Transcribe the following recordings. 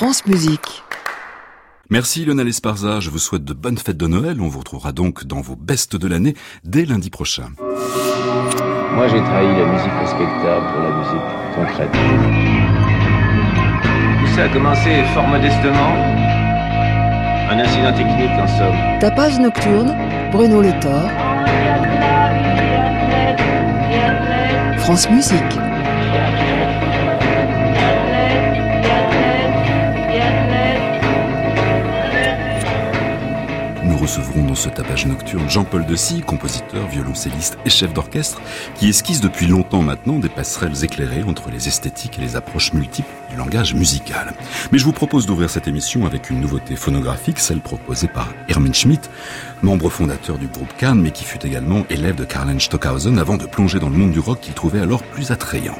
France Musique. Merci Lionel Esparza, je vous souhaite de bonnes fêtes de Noël. On vous retrouvera donc dans vos bestes de l'année dès lundi prochain. Moi j'ai trahi la musique respectable pour la musique concrète. Tout ça a commencé fort modestement. Un incident technique en somme. Tapage nocturne, Bruno Le Thor. France Musique. Recevrons dans ce tapage nocturne Jean-Paul Dessy, compositeur, violoncelliste et chef d'orchestre, qui esquisse depuis longtemps maintenant des passerelles éclairées entre les esthétiques et les approches multiples du langage musical. Mais je vous propose d'ouvrir cette émission avec une nouveauté phonographique, celle proposée par Hermann Schmidt, membre fondateur du groupe Cannes, mais qui fut également élève de Karl Stockhausen avant de plonger dans le monde du rock qu'il trouvait alors plus attrayant.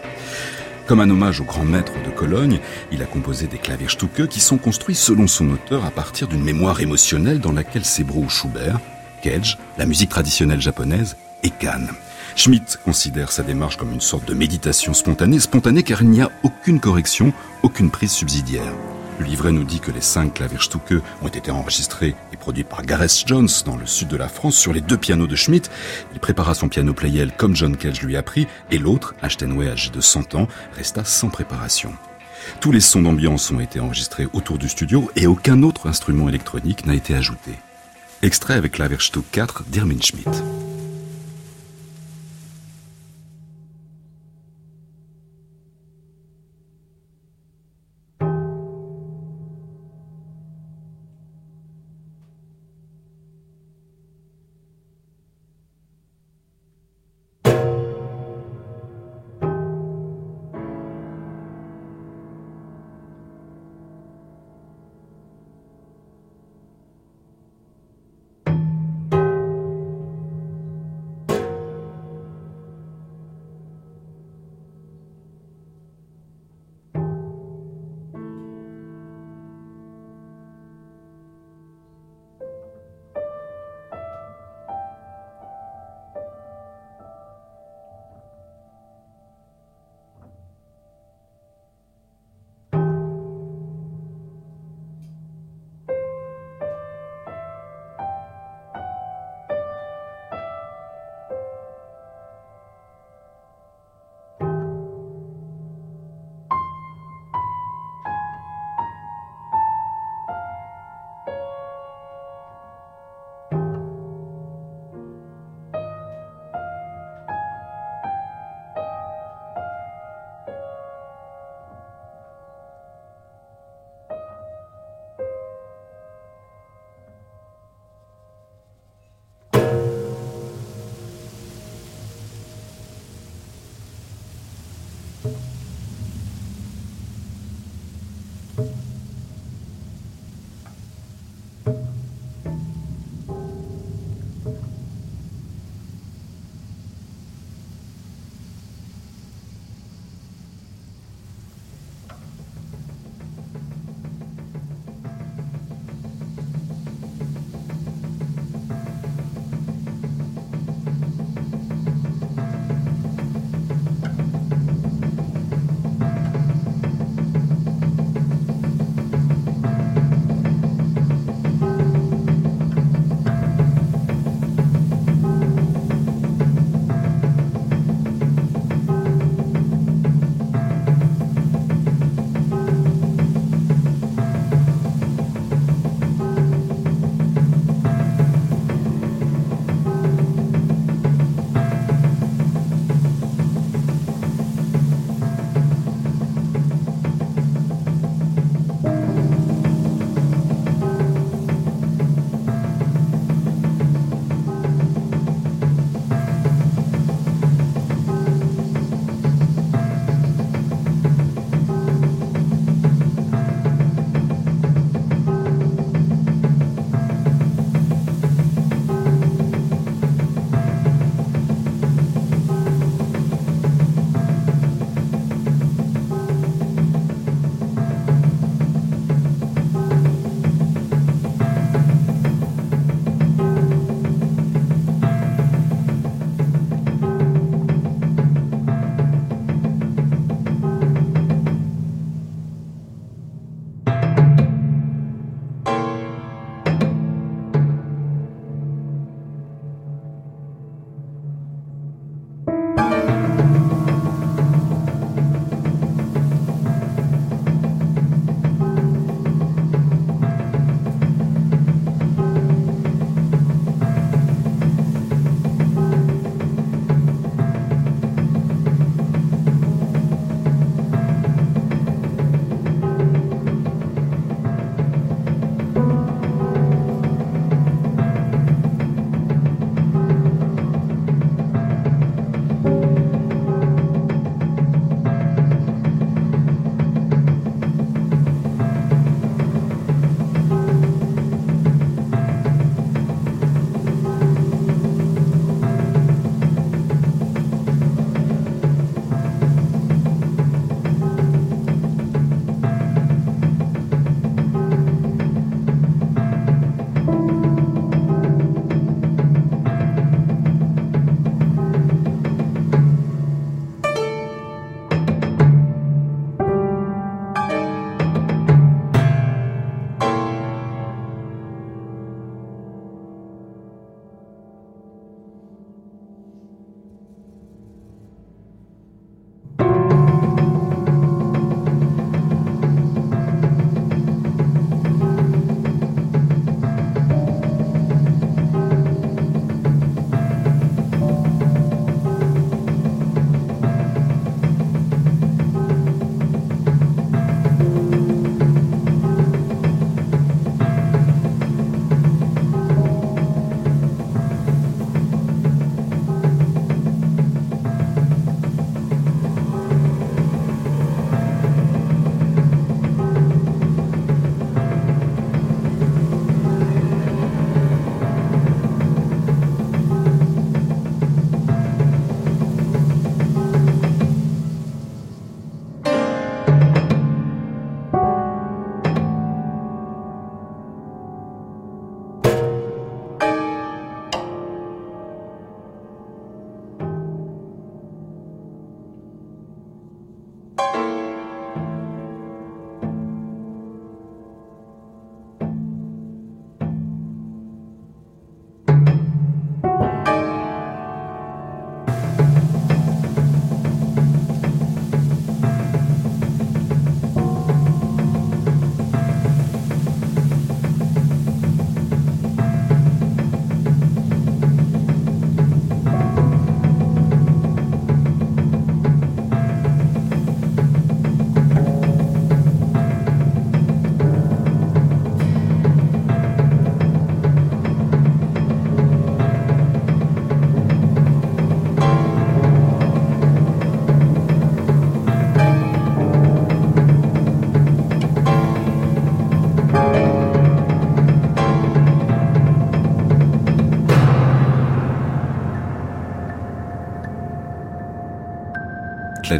Comme un hommage au grand maître de Cologne, il a composé des Klavierstücke qui sont construits selon son auteur à partir d'une mémoire émotionnelle dans laquelle s'ébrouent Schubert, Cage, la musique traditionnelle japonaise et Kahn. Schmidt considère sa démarche comme une sorte de méditation spontanée, spontanée car il n'y a aucune correction, aucune prise subsidiaire. Le livret nous dit que les cinq Klavierstücke ont été enregistrés et produits par Gareth Jones dans le sud de la France sur les deux pianos de Schmidt. Il prépara son piano Playel comme John Cage lui a pris et l'autre, un Steinway âgé de 100 ans, resta sans préparation. Tous les sons d'ambiance ont été enregistrés autour du studio et aucun autre instrument électronique n'a été ajouté. Extrait avec Klavierstück 4 d'Irmin Schmidt.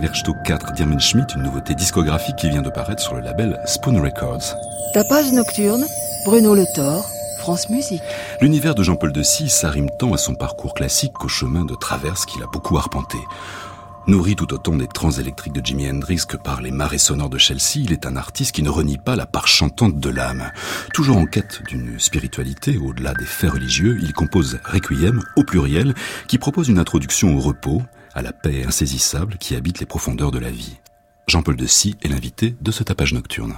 Klaviersto 4 Dirmen Schmidt, une nouveauté discographique qui vient de paraître sur le label Spoon Records. Tapage nocturne, Bruno Le Thor, France Musique. L'univers de Jean-Paul de s'arrime tant à son parcours classique qu'au chemin de traverse qu'il a beaucoup arpenté. Nourri tout autant des trans électriques de Jimi Hendrix que par les marées sonores de Chelsea, il est un artiste qui ne renie pas la part chantante de l'âme. Toujours en quête d'une spiritualité au-delà des faits religieux, il compose Requiem au pluriel, qui propose une introduction au repos, à la paix insaisissable qui habite les profondeurs de la vie. Jean-Paul de est l'invité de ce tapage nocturne.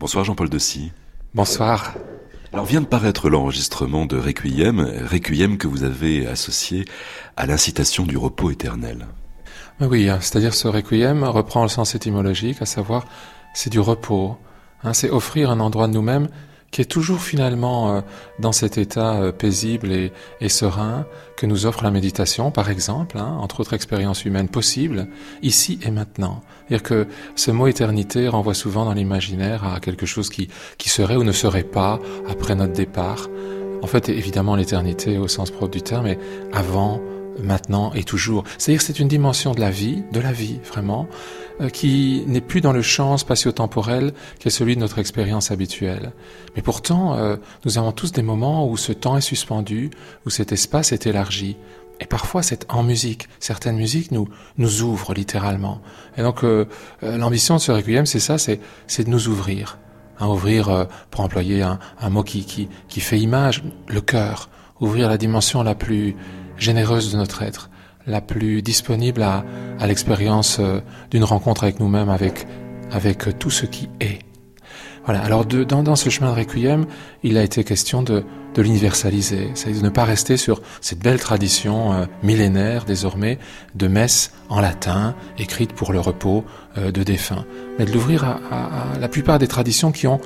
Bonsoir Jean-Paul Dessy. Bonsoir. Alors vient de paraître l'enregistrement de Requiem, Requiem que vous avez associé à l'incitation du repos éternel. Oui, hein, c'est-à-dire ce requiem reprend le sens étymologique, à savoir c'est du repos, hein, c'est offrir un endroit de nous-mêmes qui est toujours finalement euh, dans cet état euh, paisible et, serein que nous offre la méditation, par exemple, hein, entre autres expériences humaines possibles, ici et maintenant. C'est-à-dire que ce mot éternité renvoie souvent dans l'imaginaire à quelque chose qui, qui serait ou ne serait pas après notre départ. En fait, évidemment, l'éternité au sens propre du terme, mais avant, maintenant et toujours. C'est-à-dire c'est une dimension de la vie, de la vie vraiment, euh, qui n'est plus dans le champ spatio-temporel qui est celui de notre expérience habituelle. Mais pourtant, euh, nous avons tous des moments où ce temps est suspendu, où cet espace est élargi. Et parfois, c'est en musique. Certaines musiques nous nous ouvrent littéralement. Et donc, euh, l'ambition de ce requiem, c'est ça, c'est c'est de nous ouvrir, hein, ouvrir, pour employer un, un mot qui, qui qui fait image, le cœur, ouvrir la dimension la plus généreuse de notre être, la plus disponible à, l'expérience euh, d'une rencontre avec nous-mêmes, avec, avec euh, tout ce qui est. Voilà. Alors dans, dans, ce chemin de requiem, il a été question de, de l'universaliser, c'est-à-dire de ne pas rester sur cette belle tradition euh, millénaire désormais de messe en latin, écrite pour le repos de défunts, mais de l'ouvrir à, la plupart des traditions qui ont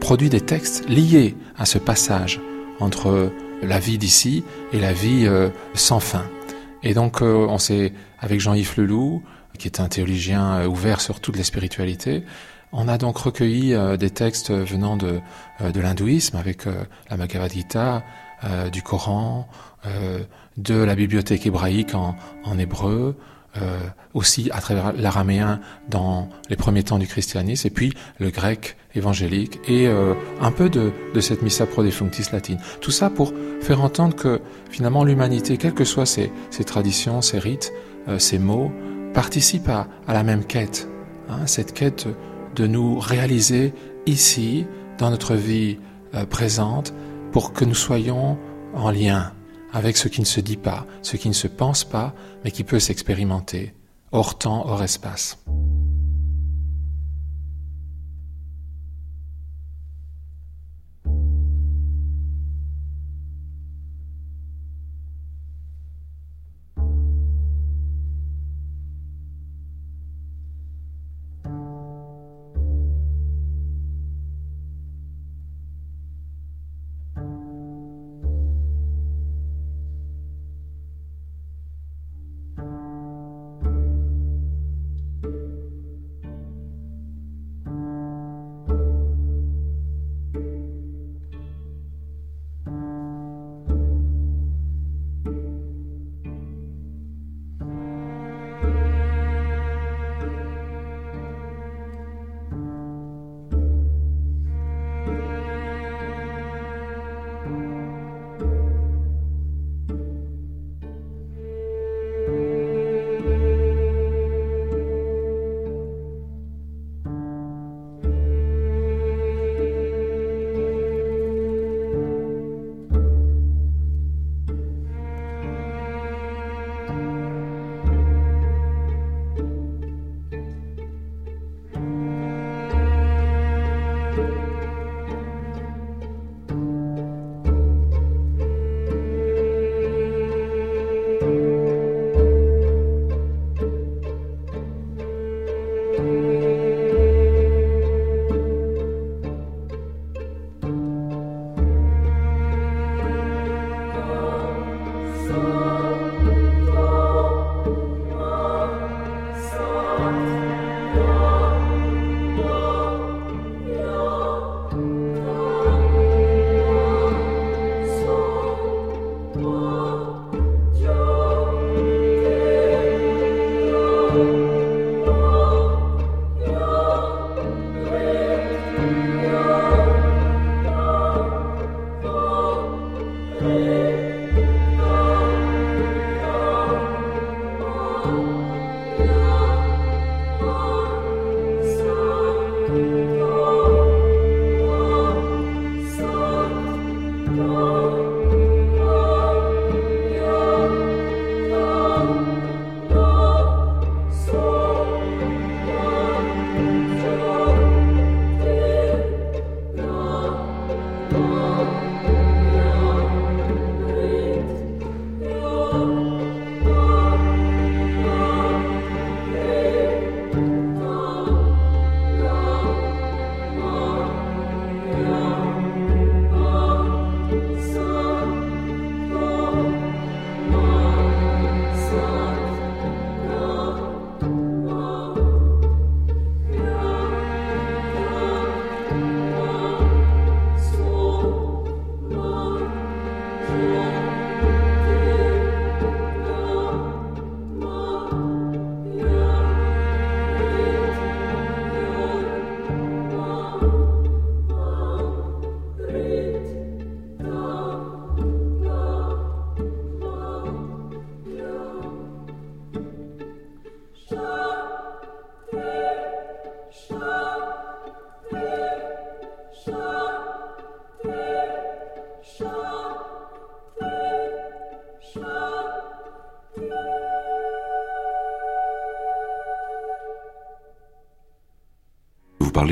produit des textes liés à ce passage entre la vie d'ici et la vie euh, sans fin. Et donc euh, on s'est, avec Jean-Yves Leloup, qui est un théologien euh, ouvert sur toute la spiritualité, on a donc recueilli des textes venant de, de l'hindouisme avec la Bhagavad Gita, du Coran, de la bibliothèque hébraïque en, en hébreu, euh, aussi à travers l'araméen dans les premiers temps du christianisme, et puis le grec évangélique, et euh, un peu de, de cette missa pro defunctis latine. Tout ça pour faire entendre que finalement l'humanité, quelles que soient ses, ses traditions, ses rites, euh, ses mots, participe à, à la même quête, hein, cette quête de nous réaliser ici, dans notre vie euh, présente, pour que nous soyons en lien avec ce qui ne se dit pas, ce qui ne se pense pas, mais qui peut s'expérimenter, hors temps, hors espace.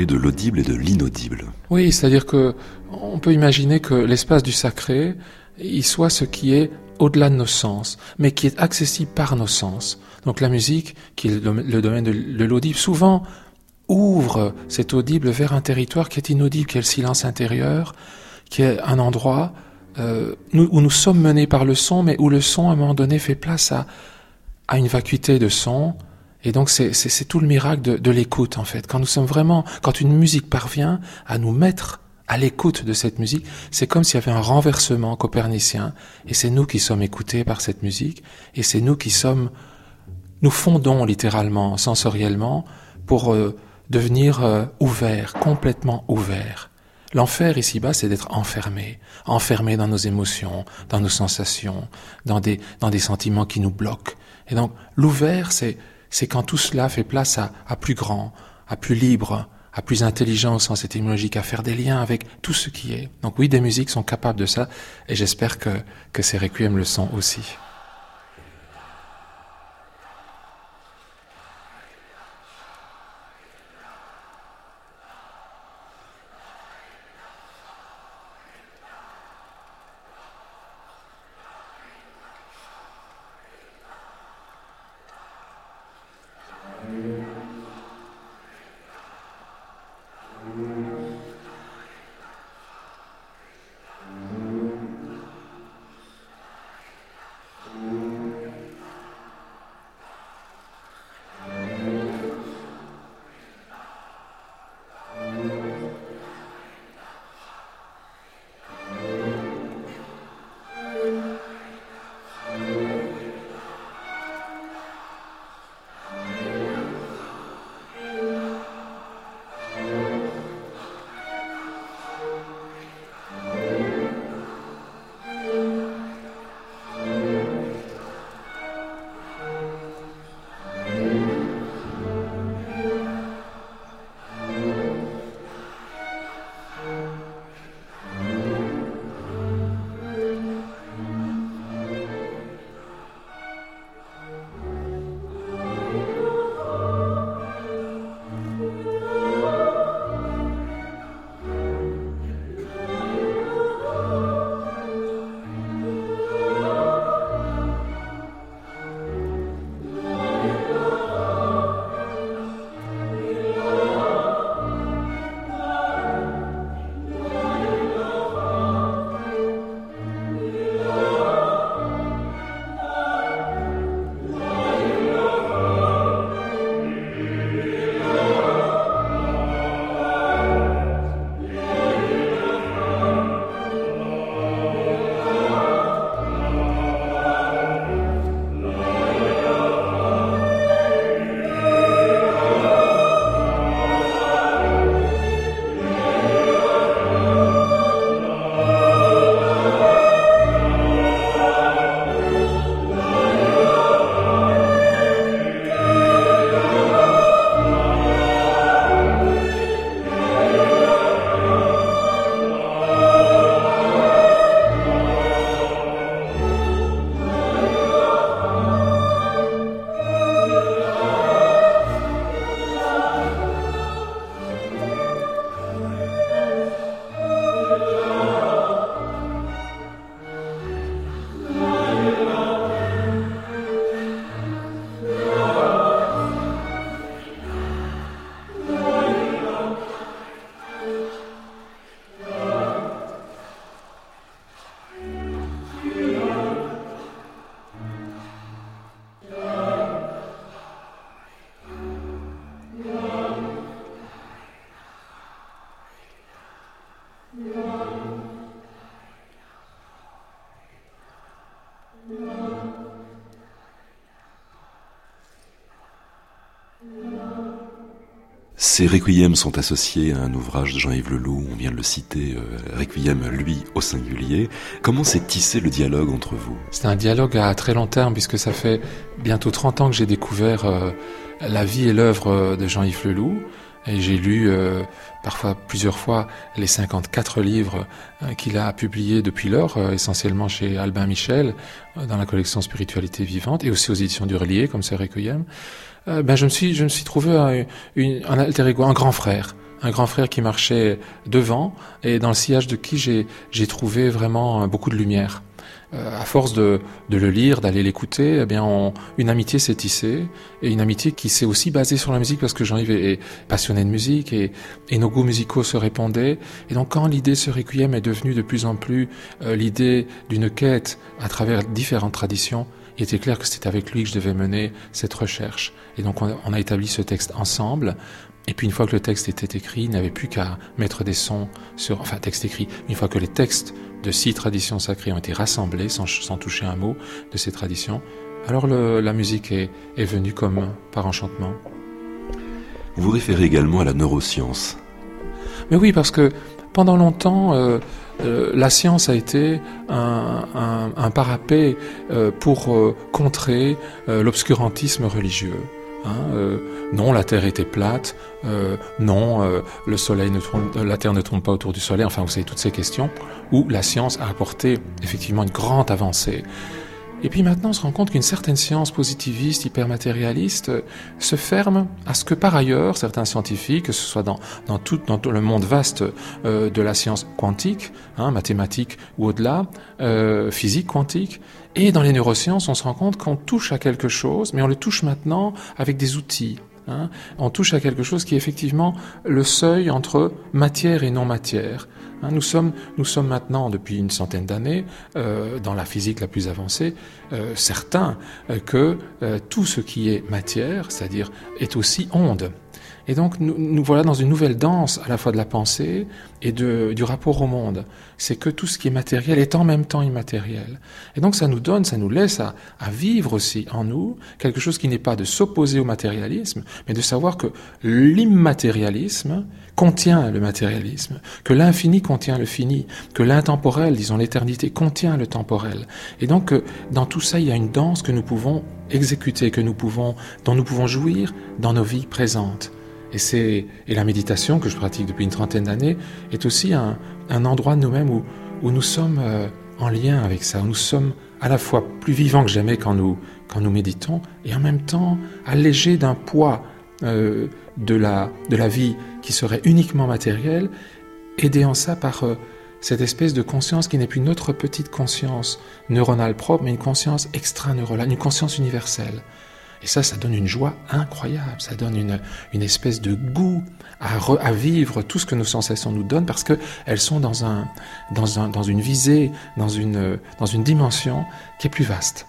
De l'audible et de l'inaudible. Oui, c'est-à-dire que on peut imaginer que l'espace du sacré, il soit ce qui est au-delà de nos sens, mais qui est accessible par nos sens. Donc la musique, qui est le domaine de l'audible, souvent ouvre cet audible vers un territoire qui est inaudible, qui est le silence intérieur, qui est un endroit euh, où nous sommes menés par le son, mais où le son, à un moment donné, fait place à, à une vacuité de son. Et donc c'est tout le miracle de, l'écoute, en fait. Quand nous sommes vraiment, quand une musique parvient à nous mettre à l'écoute de cette musique, c'est comme s'il y avait un renversement copernicien, et c'est nous qui sommes écoutés par cette musique, et c'est nous qui sommes, nous fondons littéralement, sensoriellement, pour euh, devenir euh, ouverts, complètement ouverts. L'enfer ici-bas, c'est d'être enfermé, enfermé dans nos émotions, dans nos sensations, dans des, dans des sentiments qui nous bloquent. Et donc, l'ouvert, c'est, c'est quand tout cela fait place à, à plus grand, à plus libre, à plus intelligent au sens étymologique, à faire des liens avec tout ce qui est. Donc oui, des musiques sont capables de ça, et j'espère que, que ces requiem le sont aussi. Ces requiems sont associés à un ouvrage de Jean-Yves Leloup, on vient de le citer, euh, Requiem, lui, au singulier. Comment s'est tissé le dialogue entre vous? C'est un dialogue à très long terme, puisque ça fait bientôt 30 ans que j'ai découvert euh, la vie et l'œuvre de Jean-Yves Leloup. Et j'ai lu euh, parfois plusieurs fois les 54 livres qu'il a publiés depuis lors, essentiellement chez Albin Michel, dans la collection Spiritualité vivante, et aussi aux éditions du Relier, comme c'est Requiem. Euh, ben je me suis, je me suis trouvé un, un alter ego, un grand frère, un grand frère qui marchait devant et dans le sillage de qui j'ai trouvé vraiment beaucoup de lumière. Euh, à force de, de le lire, d'aller l'écouter, eh bien, on, une amitié s'est tissée et une amitié qui s'est aussi basée sur la musique parce que Jean-Yves est, passionné de musique et, et, nos goûts musicaux se répondaient. Et donc, quand l'idée ce requiem est devenue de plus en plus euh, l'idée d'une quête à travers différentes traditions, il était clair que c'était avec lui que je devais mener cette recherche. Et donc, on, on a établi ce texte ensemble. Et puis une fois que le texte était écrit, il n'avait plus qu'à mettre des sons sur, enfin texte écrit, une fois que les textes de six traditions sacrées ont été rassemblées sans, sans toucher un mot de ces traditions, alors le, la musique est, est venue comme par enchantement. Vous référez également à la neuroscience. Mais oui, parce que pendant longtemps, euh, euh, la science a été un, parapet euh, pour euh, contrer euh, l'obscurantisme religieux. Hein, non, la Terre était plate. Non, le Soleil ne la Terre ne tourne pas autour du Soleil. Enfin, vous savez toutes ces questions où la science a apporté effectivement une grande avancée. Et puis maintenant, on se rend compte qu'une certaine science positiviste, hypermatérialiste, se ferme à ce que par ailleurs, certains scientifiques, que ce soit dans, dans, tout, dans tout le monde vaste euh, de la science quantique, hein, mathématique ou au-delà, euh, physique quantique, et dans les neurosciences, on se rend compte qu'on touche à quelque chose, mais on le touche maintenant avec des outils. Hein. On touche à quelque chose qui est effectivement le seuil entre matière et non matière. Hein, nous, sommes, nous sommes maintenant, depuis une centaine d'années, euh, dans la physique la plus avancée, euh, certains euh, que tout ce qui est matière, c'est-à-dire est aussi onde. Et donc nous, nous, voilà dans une nouvelle danse à la fois de la pensée et de, du rapport au monde. C'est que tout ce qui est matériel est en même temps immatériel. Et donc ça nous donne, ça nous laisse à, vivre aussi en nous quelque chose qui n'est pas de s'opposer au matérialisme, mais de savoir que l'immatérialisme contient le matérialisme, que l'infini contient le fini, que l'intemporel, disons l'éternité, contient le temporel. Et donc dans tout ça, il y a une danse que nous pouvons exécuter, que nous pouvons, dont nous pouvons jouir dans nos vies présentes. Et, c'est, et la méditation que je pratique depuis une trentaine d'années est aussi un, endroit de nous-mêmes où, où nous sommes euh, en lien avec ça, où nous sommes à la fois plus vivants que jamais quand nous, quand nous méditons, et en même temps allégés d'un poids euh, de, la, de la vie qui serait uniquement matérielle, aidés en ça par euh, cette espèce de conscience qui n'est plus notre petite conscience neuronale propre, mais une conscience extra-neuronale, une conscience universelle. Et ça, ça donne une joie incroyable, ça donne une, une espèce de goût à, re, à vivre tout ce que nos sensations nous donnent parce qu'elles sont dans, un, dans, un, dans une visée, dans une, dans une dimension qui est plus vaste.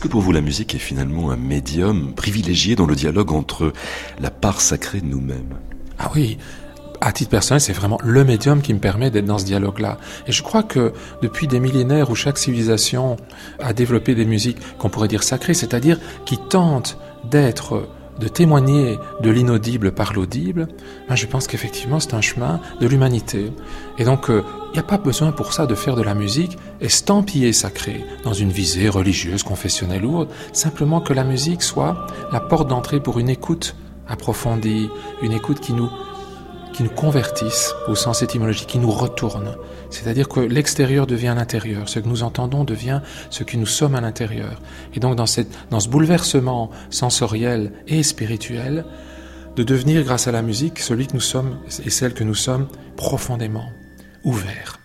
Est-ce que pour vous la musique est finalement un médium privilégié dans le dialogue entre la part sacrée de nous-mêmes Ah oui, à titre personnel, c'est vraiment le médium qui me permet d'être dans ce dialogue-là. Et je crois que depuis des millénaires où chaque civilisation a développé des musiques qu'on pourrait dire sacrées, c'est-à-dire qui tentent d'être de témoigner de l'inaudible par l'audible, ben je pense qu'effectivement c'est un chemin de l'humanité. Et donc il euh, n'y a pas besoin pour ça de faire de la musique estampillée sacrée, dans une visée religieuse, confessionnelle ou autre, simplement que la musique soit la porte d'entrée pour une écoute approfondie, une écoute qui nous qui nous convertissent au sens étymologique, qui nous retournent. C'est-à-dire que l'extérieur devient l'intérieur, ce que nous entendons devient ce que nous sommes à l'intérieur. Et donc dans, cette, dans ce bouleversement sensoriel et spirituel, de devenir grâce à la musique celui que nous sommes et celle que nous sommes profondément ouverts.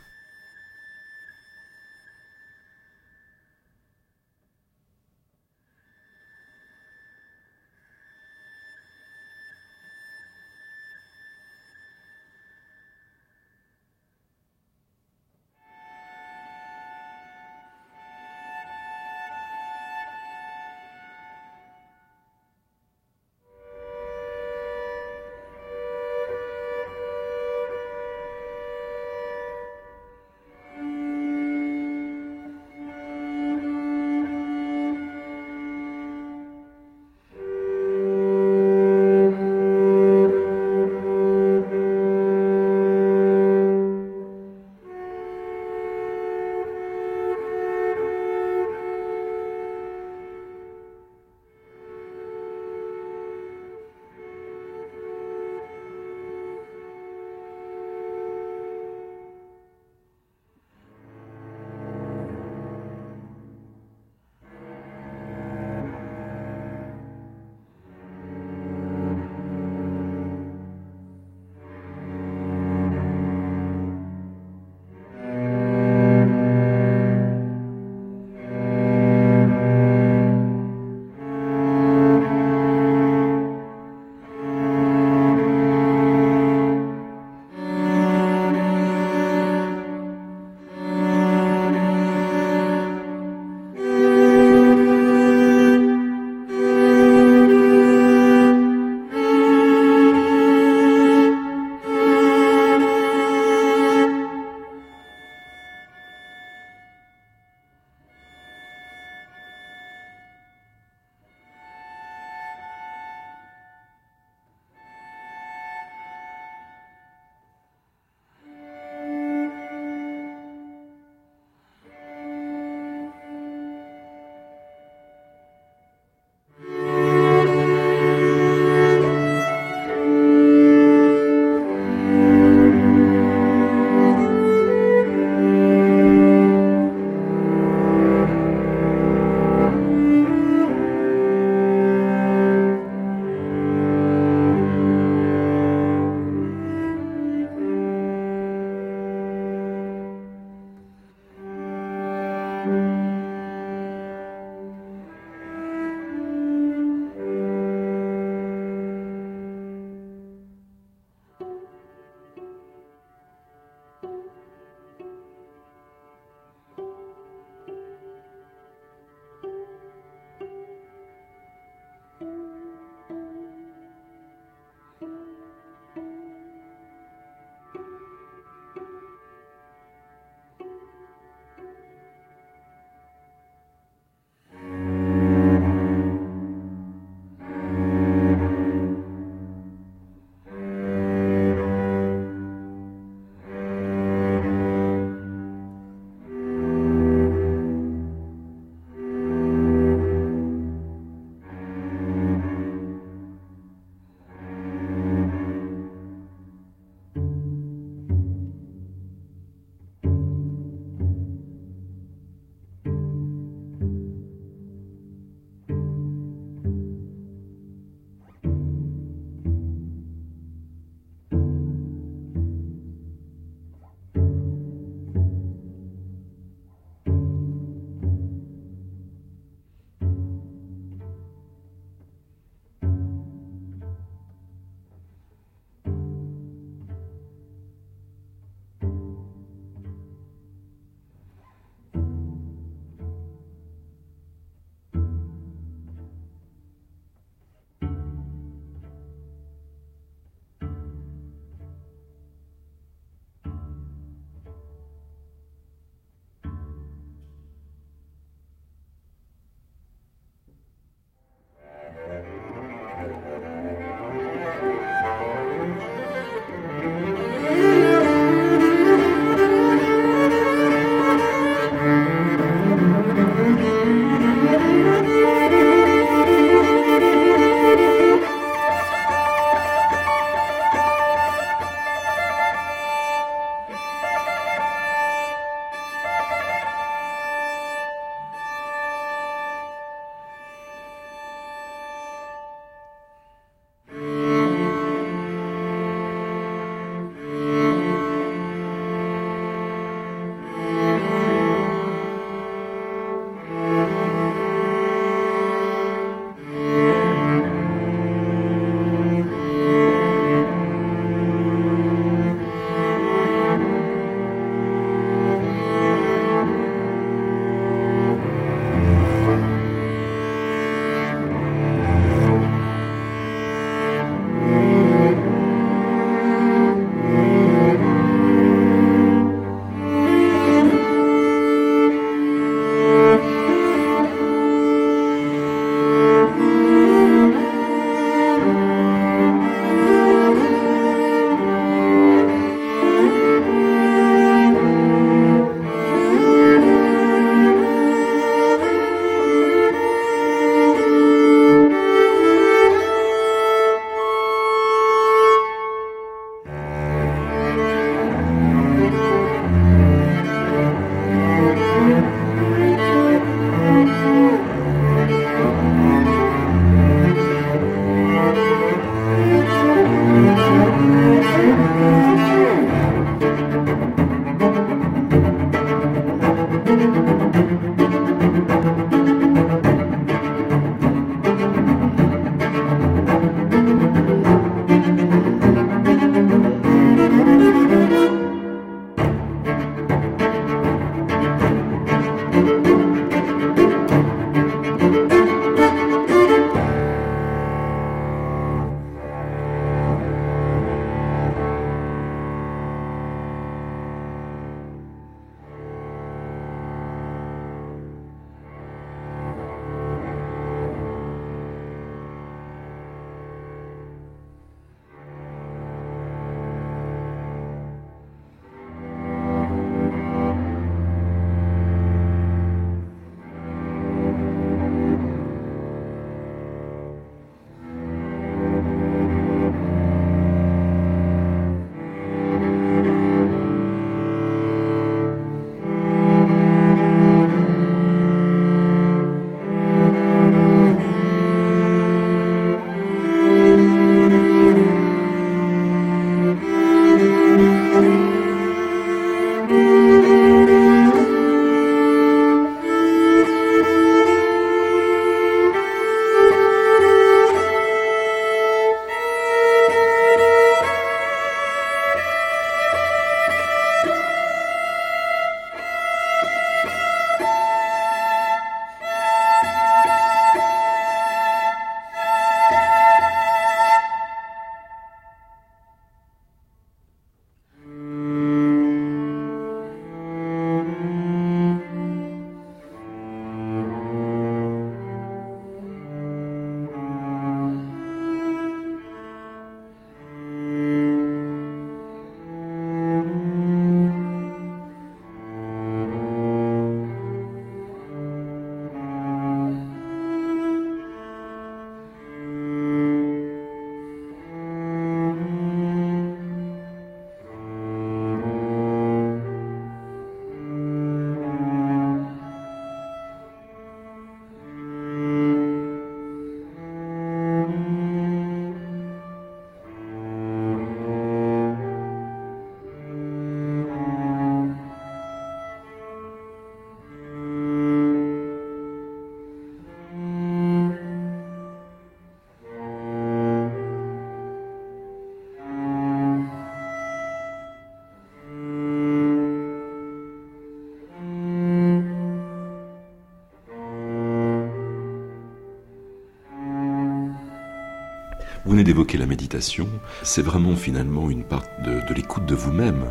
D'évoquer la méditation. C'est vraiment finalement une part de, l'écoute de vous-même.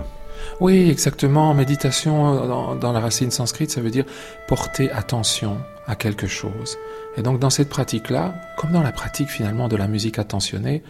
Oui, exactement. Méditation, dans, dans, la racine sanscrite, ça veut dire porter attention à quelque chose. Et donc dans cette pratique-là, comme dans la pratique finalement de la musique attentionnée,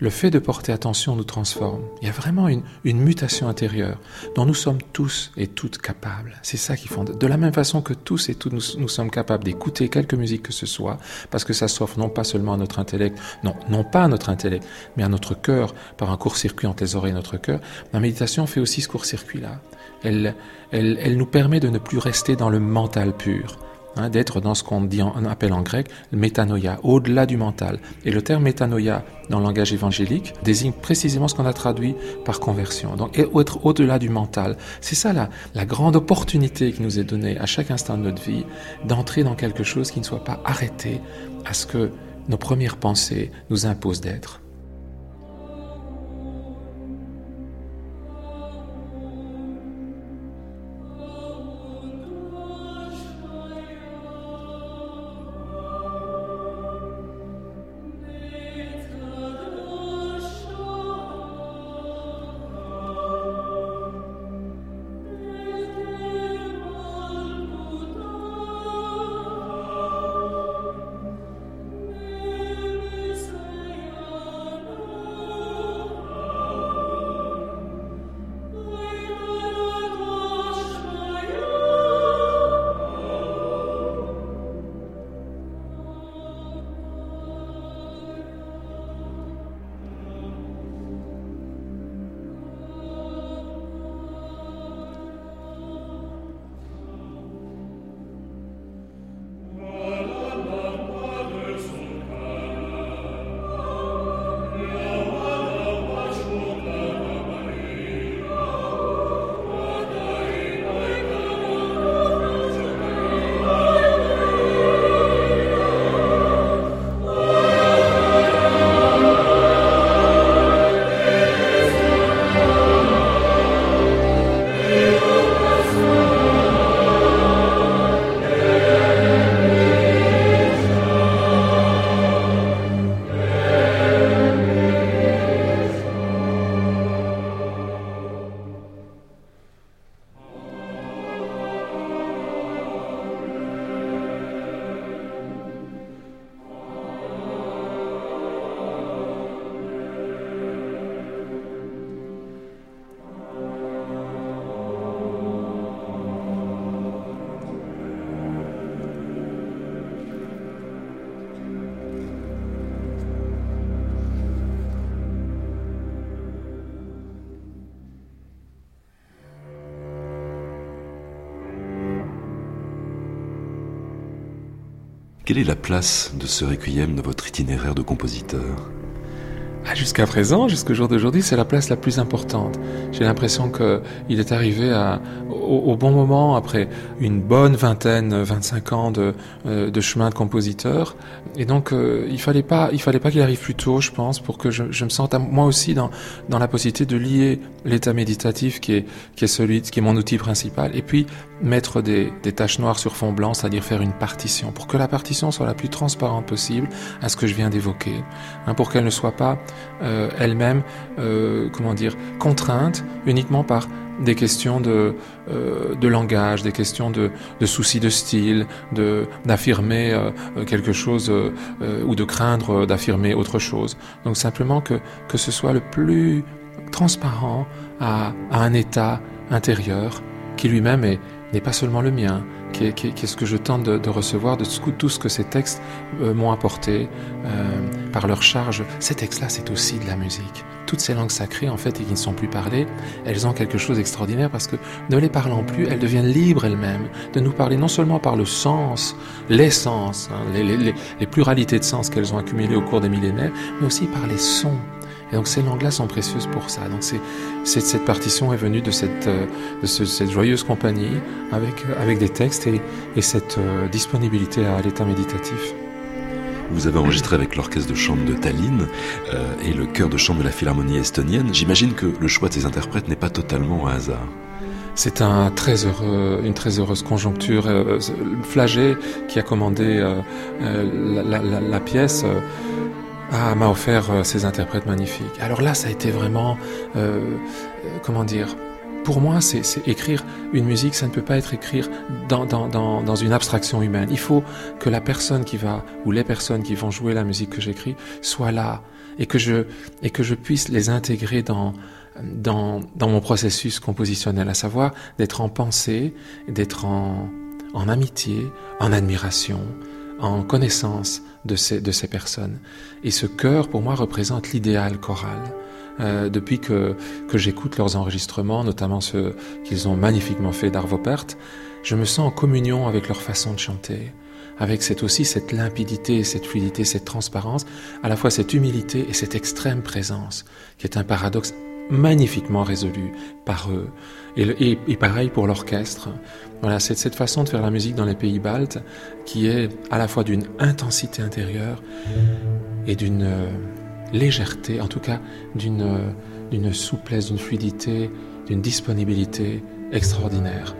le fait de porter attention nous transforme. Il y a vraiment une, mutation intérieure dont nous sommes tous et toutes capables. C'est ça qui fonde. De la même façon que tous et toutes nous, sommes capables d'écouter quelque musique que ce soit, parce que ça s'offre non pas seulement à notre intellect, non, non pas à notre intellect, mais à notre cœur, par un court-circuit entre les oreilles et notre cœur. La méditation fait aussi ce court-circuit-là. Elle, elle, elle nous permet de ne plus rester dans le mental pur Hein, d'être dans ce qu'on appelle en grec métanoïa, au-delà du mental. Et le terme métanoïa dans le langage évangélique désigne précisément ce qu'on a traduit par conversion. Donc être au-delà du mental, c'est ça la, la grande opportunité qui nous est donnée à chaque instant de notre vie, d'entrer dans quelque chose qui ne soit pas arrêté à ce que nos premières pensées nous imposent d'être. Quelle est la place de ce requiem dans votre itinéraire de compositeur? Ah, Jusqu'à présent, jusqu'au jour d'aujourd'hui, c'est la place la plus importante. J'ai l'impression qu'il est arrivé à, au, bon moment, après une bonne vingtaine, 25 ans de, euh, de chemin de compositeur. Et donc, euh, il fallait pas, il fallait pas qu'il arrive plus tôt, je pense, pour que je, me sente moi aussi dans, dans la possibilité de lier l'état méditatif qui est, qui est celui, qui est mon outil principal, et puis mettre des, des taches noires sur fond blanc, c'est-à-dire faire une partition, pour que la partition soit la plus transparente possible à ce que je viens d'évoquer, hein, pour qu'elle ne soit pas euh, elle-même, comment dire, contrainte uniquement par des questions de, euh, de langage, des questions de, de soucis de style, de d'affirmer euh, quelque chose euh, ou de craindre d'affirmer autre chose. Donc simplement que, que ce soit le plus transparent à, à un état intérieur qui lui-même n'est pas seulement le mien, qui est, ce que je tente de, recevoir de tout ce que ces textes m'ont apporté par leur charge. Ces textes-là, c'est aussi de la musique toutes ces langues sacrées, en fait, et qui ne sont plus parlées, elles ont quelque chose d'extraordinaire parce que, ne les parlant plus, elles deviennent libres elles-mêmes de nous parler non seulement par le sens, l'essence, hein, les, pluralités de sens qu'elles ont accumulées au cours des millénaires, mais aussi par les sons. Et donc ces langues-là sont précieuses pour ça. Donc c'est, cette partition est venue de cette, euh, cette joyeuse compagnie avec, avec des textes et, et cette euh, disponibilité à l'état méditatif. Vous avez enregistré avec l'orchestre de chambre de Tallinn euh, et le chœur de chambre de la Philharmonie estonienne. J'imagine que le choix de ces interprètes n'est pas totalement un hasard. C'est un très heureux, une très heureuse conjoncture. Euh, Flagey, qui a commandé euh, la, la, la, pièce, m'a offert euh, ces interprètes magnifiques. Alors là, ça a été vraiment, euh, euh, comment dire, pour moi, c'est écrire une musique, ça ne peut pas être écrire dans, dans, dans, dans, une abstraction humaine. Il faut que la personne qui va, ou les personnes qui vont jouer la musique que j'écris, soient là et que je, et que je puisse les intégrer dans, dans, dans mon processus compositionnel, à savoir d'être en pensée, d'être en, en amitié, en admiration, en connaissance de ces, personnes. Et ce chœur, pour moi, représente l'idéal choral. Euh, depuis que, que j'écoute leurs enregistrements, notamment ceux qu'ils ont magnifiquement fait d'Arvo Pärt, je me sens en communion avec leur façon de chanter, avec cette aussi cette limpidité, cette fluidité, cette transparence, à la fois cette humilité et cette extrême présence, qui est un paradoxe magnifiquement résolu par eux. Et, pareil pour l'orchestre. Voilà, c'est cette façon de faire la musique dans les pays baltes qui est à la fois d'une intensité intérieure et d'une euh, légèreté, en tout cas euh, d'une souplesse, d'une fluidité, d'une disponibilité extraordinaire.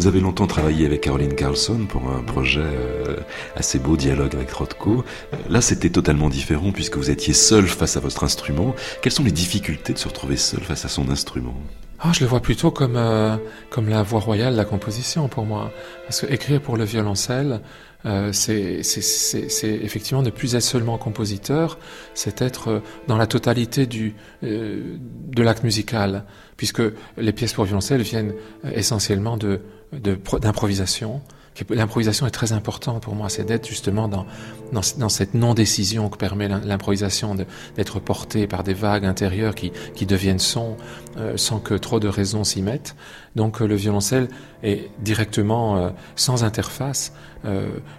Vous avez longtemps travaillé avec Caroline Carlson pour un projet euh, assez beau, dialogue avec Rothko. Euh, là, c'était totalement différent puisque vous étiez seul face à votre instrument. Quelles sont les difficultés de se retrouver seul face à son instrument? Ah, je le vois plutôt comme euh, comme la voix royale de la composition pour moi. Parce que écrire pour le violoncelle, c'est effectivement ne plus être seulement compositeur, c'est être dans la totalité du de l'acte musical, puisque les pièces pour violoncelle viennent essentiellement de d'improvisation. L'improvisation est très importante pour moi, c'est d'être justement dans, dans, cette non-décision que permet l'improvisation, d'être porté par des vagues intérieures qui, qui deviennent son euh, sans que trop de raisons s'y mettent. Donc euh, le violoncelle est directement euh, sans interface,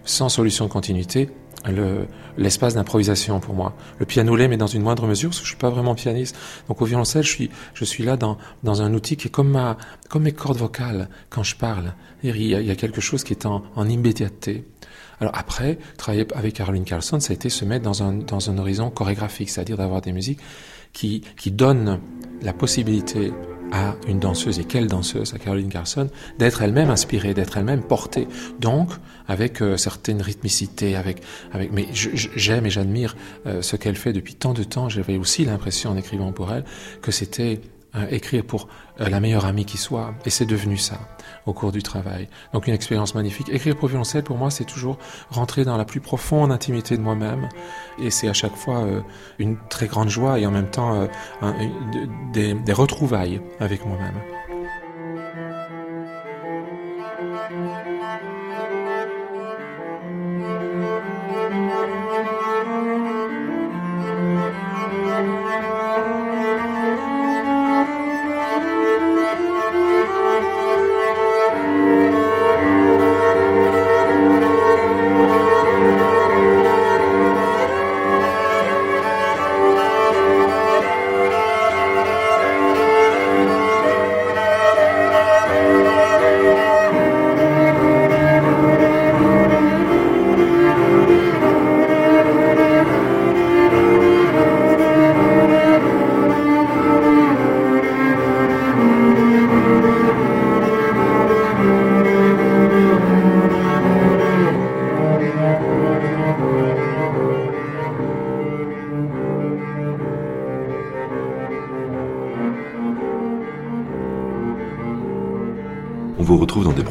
sans solution de continuité, l'espace d'improvisation pour moi. Le piano l'est, mais dans une moindre mesure, parce que je suis pas vraiment pianiste. Donc au violoncelle, je suis, là dans, dans un outil qui est comme, ma, comme mes cordes vocales quand je parle. Il y a, il y a quelque chose qui est en, en immédiateté. Alors après, travailler avec Caroline Carlson, ça a été se mettre dans un, dans un horizon chorégraphique, c'est-à-dire d'avoir des musiques qui, qui donnent la possibilité à une danseuse, et quelle danseuse, à Caroline Carson, d'être elle-même inspirée, d'être elle-même portée. Donc, avec euh, certaines rythmicités, avec, avec, mais j'aime et j'admire euh, ce qu'elle fait depuis tant de temps. J'avais aussi l'impression en écrivant pour elle que c'était euh, écrire pour euh, la meilleure amie qui soit. Et c'est devenu ça au cours du travail. Donc une expérience magnifique. Écrire pour violoncelle, pour moi, c'est toujours rentrer dans la plus profonde intimité de moi-même. Et c'est à chaque fois euh, une très grande joie et en même temps des, des retrouvailles avec moi-même.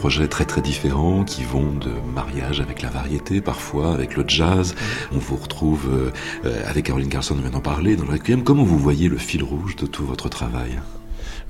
Projets très très différents qui vont de mariage avec la variété, parfois avec le jazz. On vous retrouve euh, avec Caroline Carson, on vient d'en parler, dans le Requiem. Comment vous voyez le fil rouge de tout votre travail?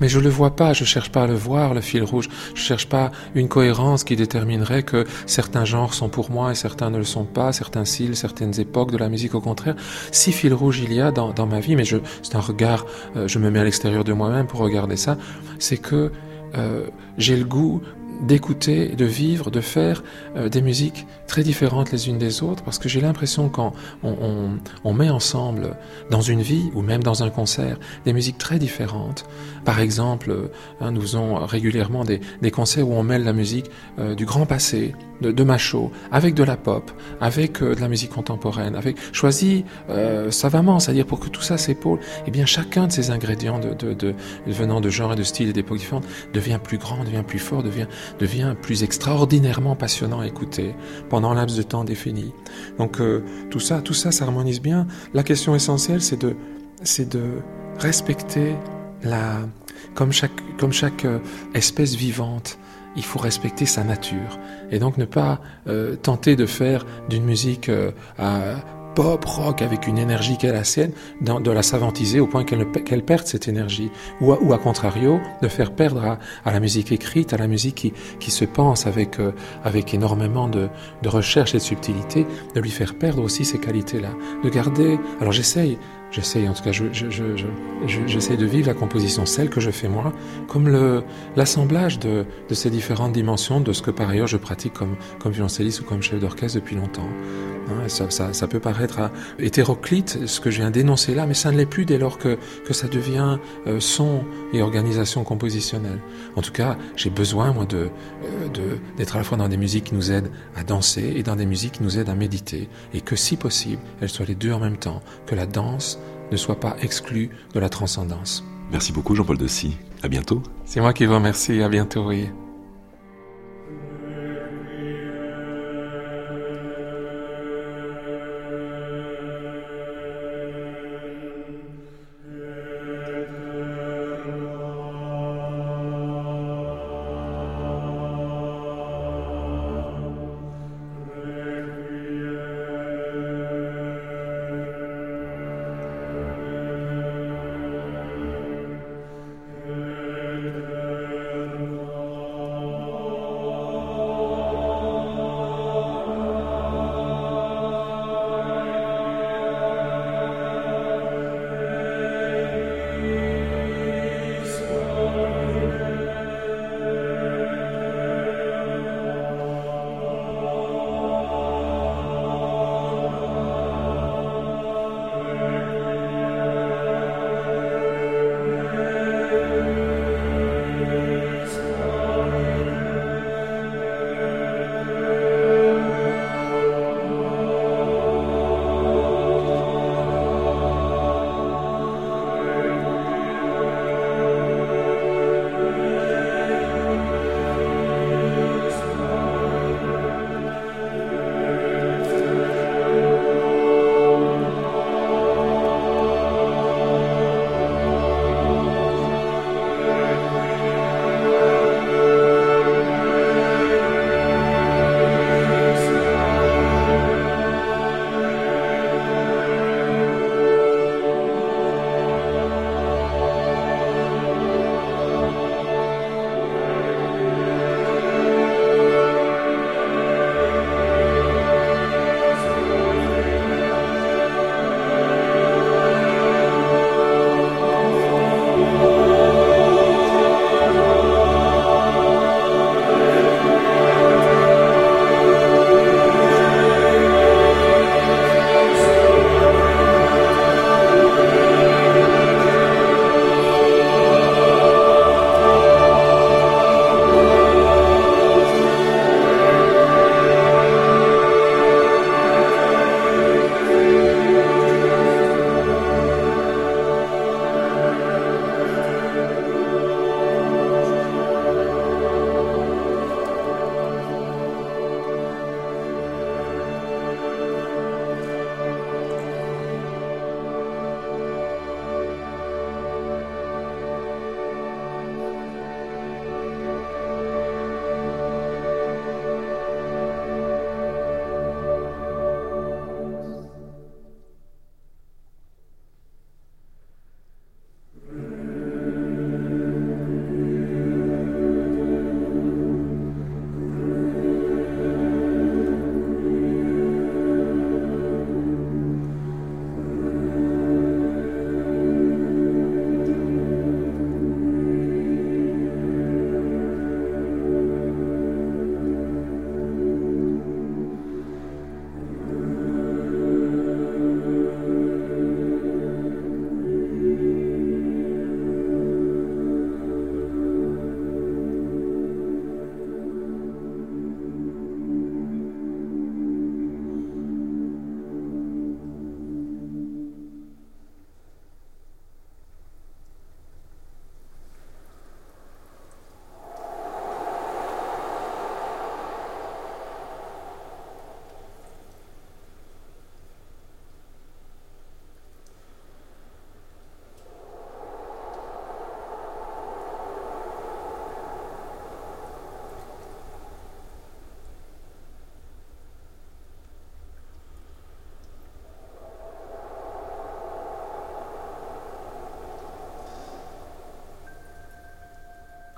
Mais je le vois pas, je cherche pas à le voir, le fil rouge. Je cherche pas une cohérence qui déterminerait que certains genres sont pour moi et certains ne le sont pas, certains styles, certaines époques de la musique. Au contraire, si fil rouge il y a dans, dans ma vie, mais je, c'est un regard, euh, je me mets à l'extérieur de moi-même pour regarder ça, c'est que euh, j'ai le goût d'écouter, de vivre, de faire euh, des musiques très différentes les unes des autres, parce que j'ai l'impression quand on, met ensemble dans une vie ou même dans un concert des musiques très différentes. Par exemple, hein, nous faisons régulièrement des, concerts où on mêle la musique euh, du grand passé, de, de, Macho, avec de la pop, avec de la musique contemporaine, avec choisi savamment, c'est-à-dire pour que tout ça s'épaule. Eh bien, chacun de ces ingrédients venant de genres et de styles et d'époques différentes devient plus grand, devient plus fort, devient, devient plus extraordinairement passionnant à écouter pendant un laps de temps défini. Donc euh, tout ça, tout ça s'harmonise bien. La question essentielle, c'est de, c'est de respecter la, comme chaque, comme chaque euh, espèce vivante, il faut respecter sa nature et donc ne pas euh, tenter de faire d'une musique à pop rock avec une énergie qu'elle a sienne, de la savantiser au point qu'elle perde cette énergie, ou à, ou à contrario de faire perdre à, la musique écrite, à la musique qui, qui se pense avec euh, avec énormément de, de recherche et de subtilité, de lui faire perdre aussi ces qualités-là, de garder. Alors j'essaye J'essaye, en tout cas, j'essaye je, je, de vivre la composition, celle que je fais moi, comme l'assemblage de, de, ces différentes dimensions de ce que par ailleurs je pratique comme, comme violoncelliste ou comme chef d'orchestre depuis longtemps. Hein, ça, ça, ça, peut paraître euh, hétéroclite, ce que je viens d'énoncer là, mais ça ne l'est plus dès lors que, que ça devient euh, son et organisation compositionnelle. En tout cas, j'ai besoin, moi, de, euh, d'être à la fois dans des musiques qui nous aident à danser et dans des musiques qui nous aident à méditer, et que si possible, elles soient les deux en même temps, que la danse ne soit pas exclu de la transcendance. Merci beaucoup Jean-Paul Dessy. À bientôt. C'est moi qui vous remercie. À bientôt, oui.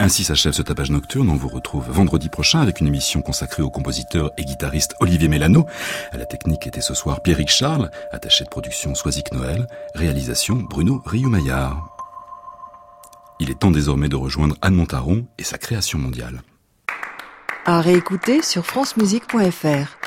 Ainsi s'achève ce tapage nocturne. On vous retrouve vendredi prochain avec une émission consacrée au compositeur et guitariste Olivier Mélano. À la technique était ce soir Pierrick Charles, attaché de production Soisic Noël, réalisation Bruno Rioumaillard. Il est temps désormais de rejoindre Anne Montaron et sa création mondiale. À réécouter sur francemusique.fr.